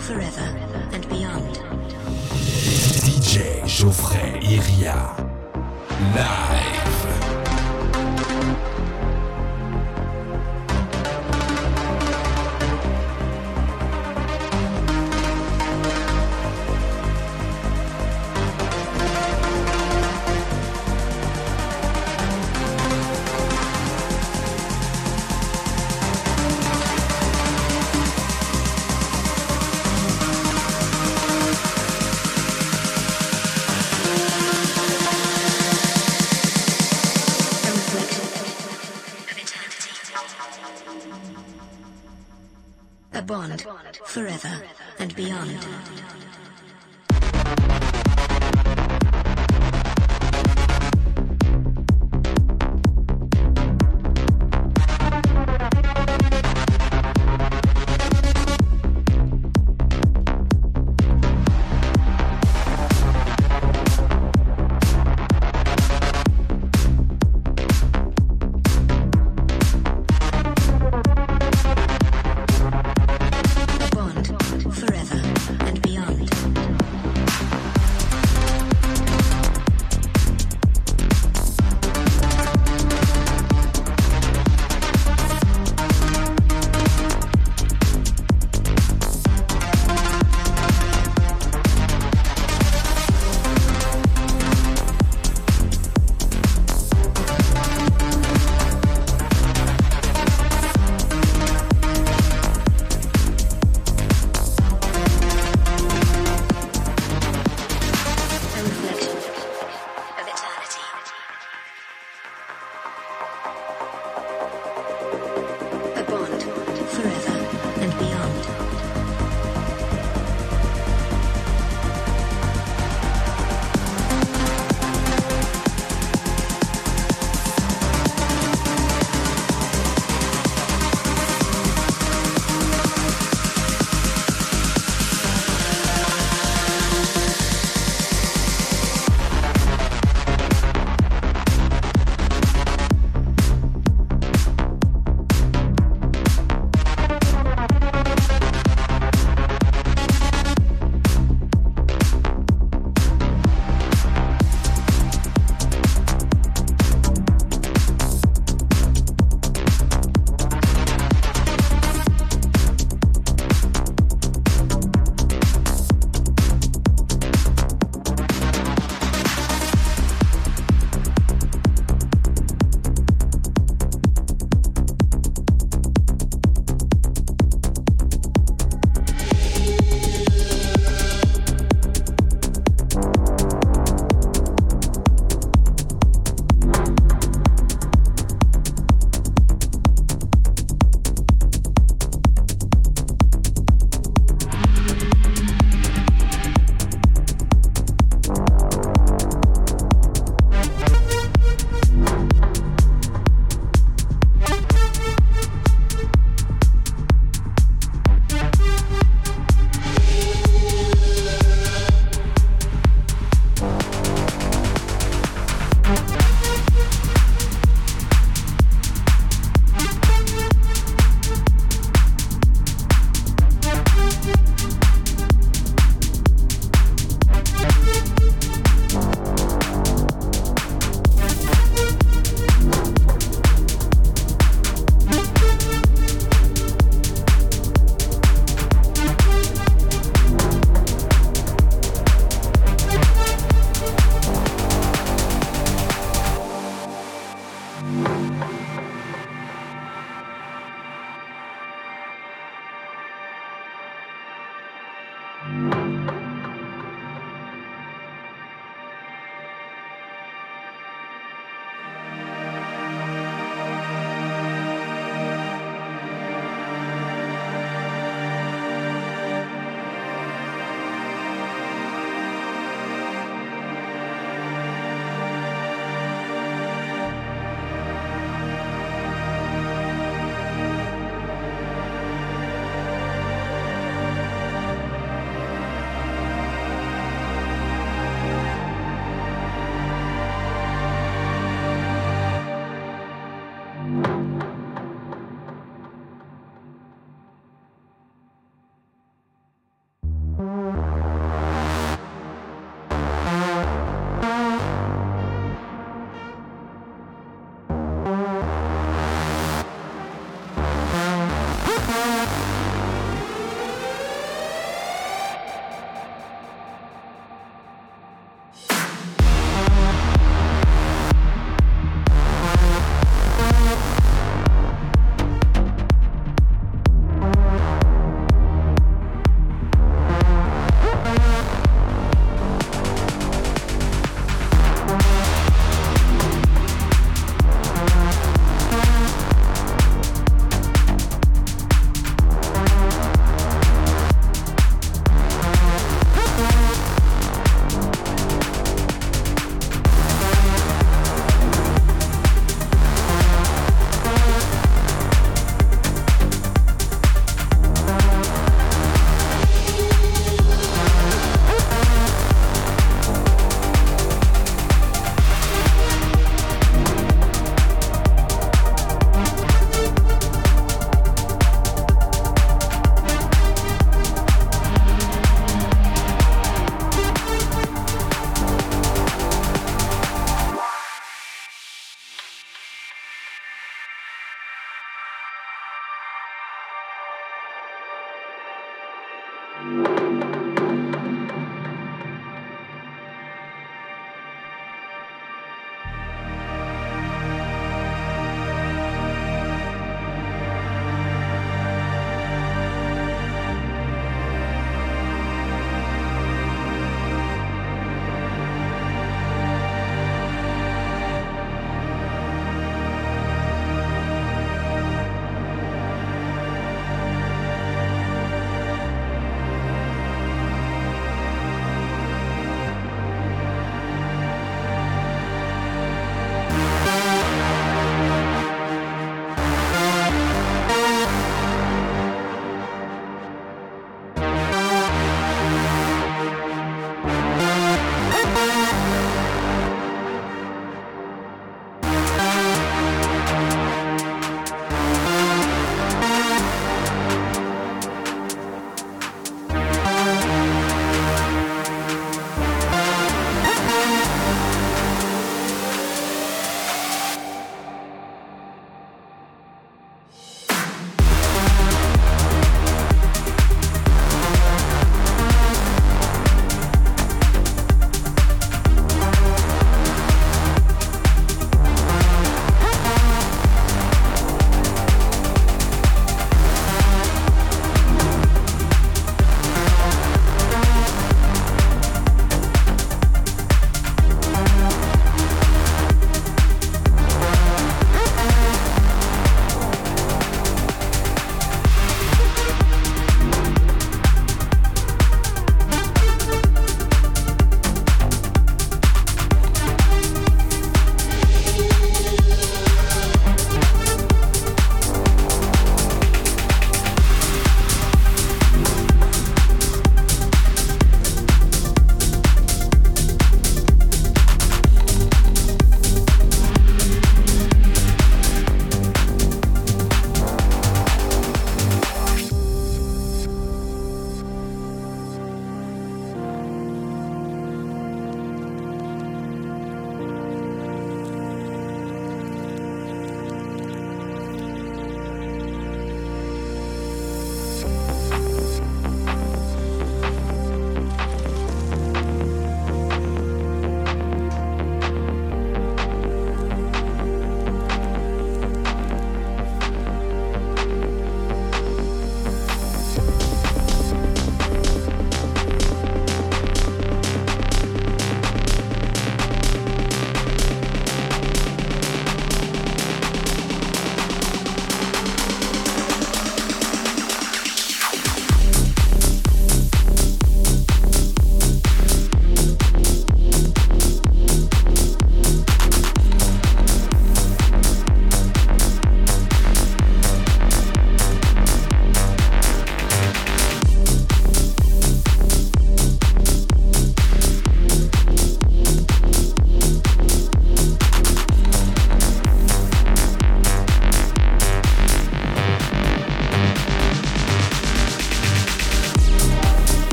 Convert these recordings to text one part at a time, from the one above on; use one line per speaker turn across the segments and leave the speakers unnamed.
forever and beyond.
DJ Geoffrey Iria. Live.
Beyond.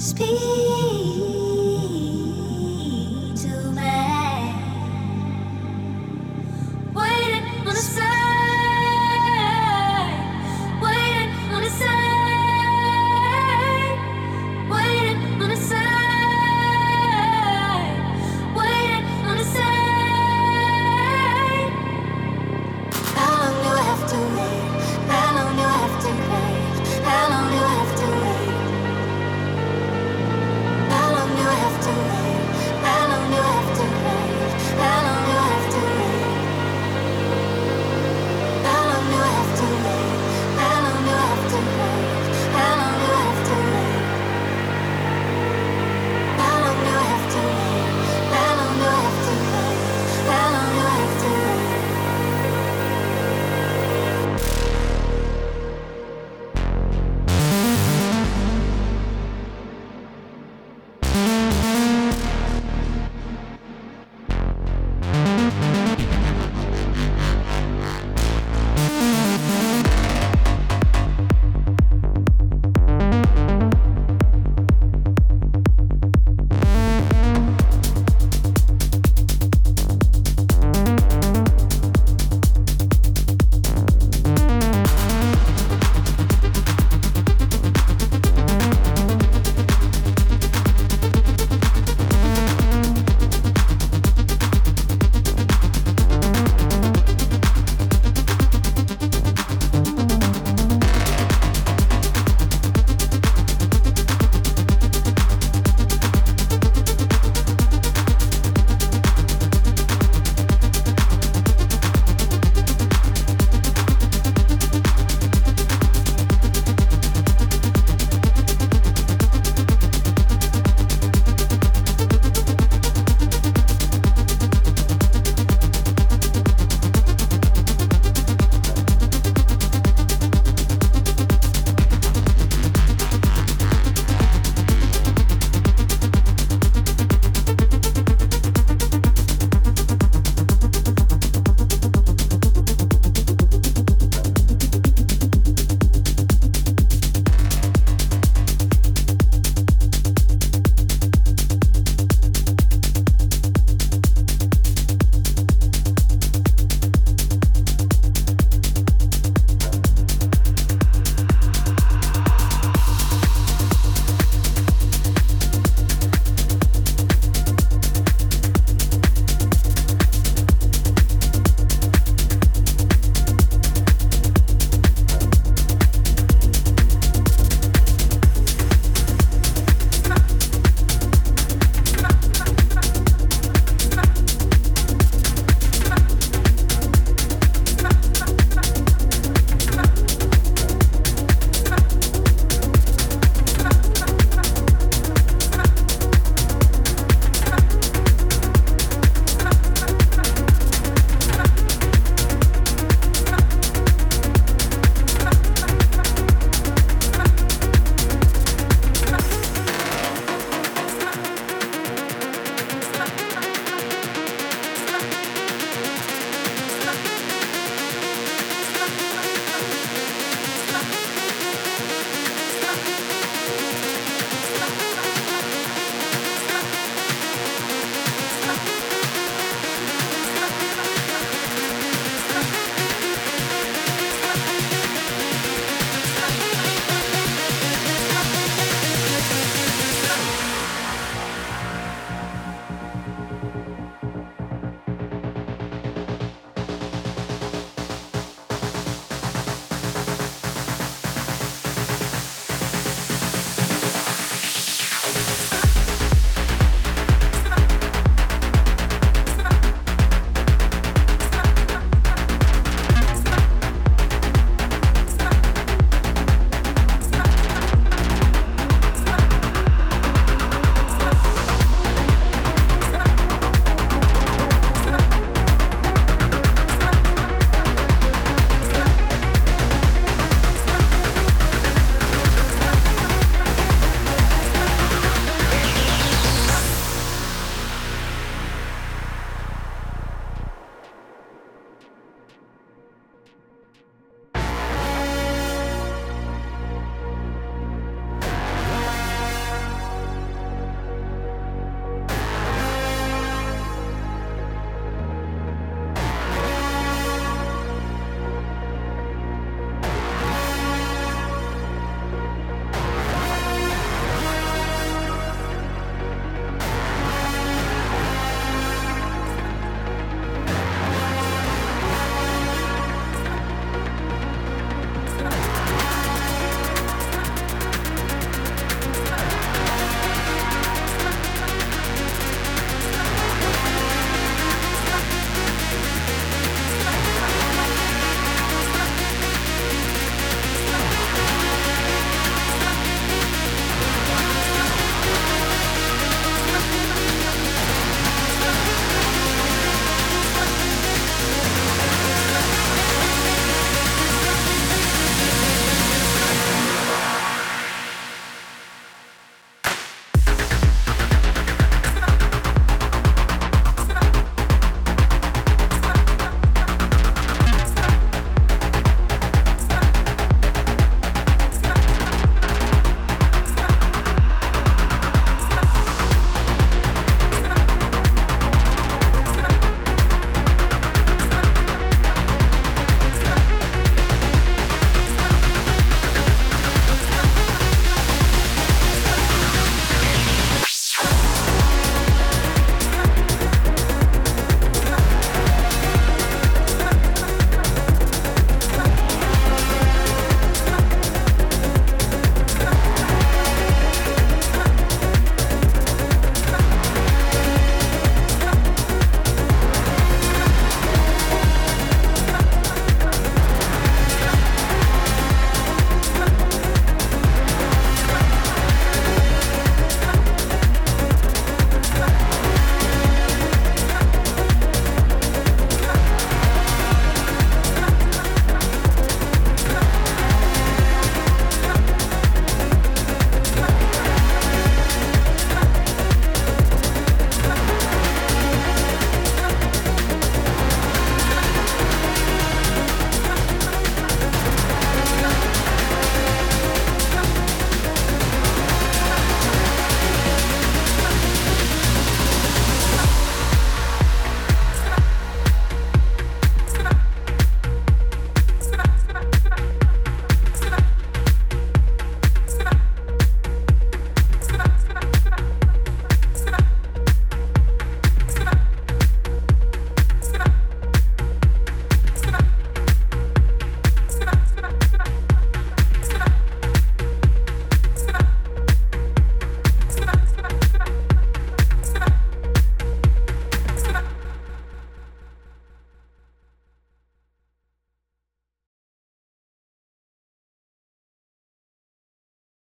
Speak.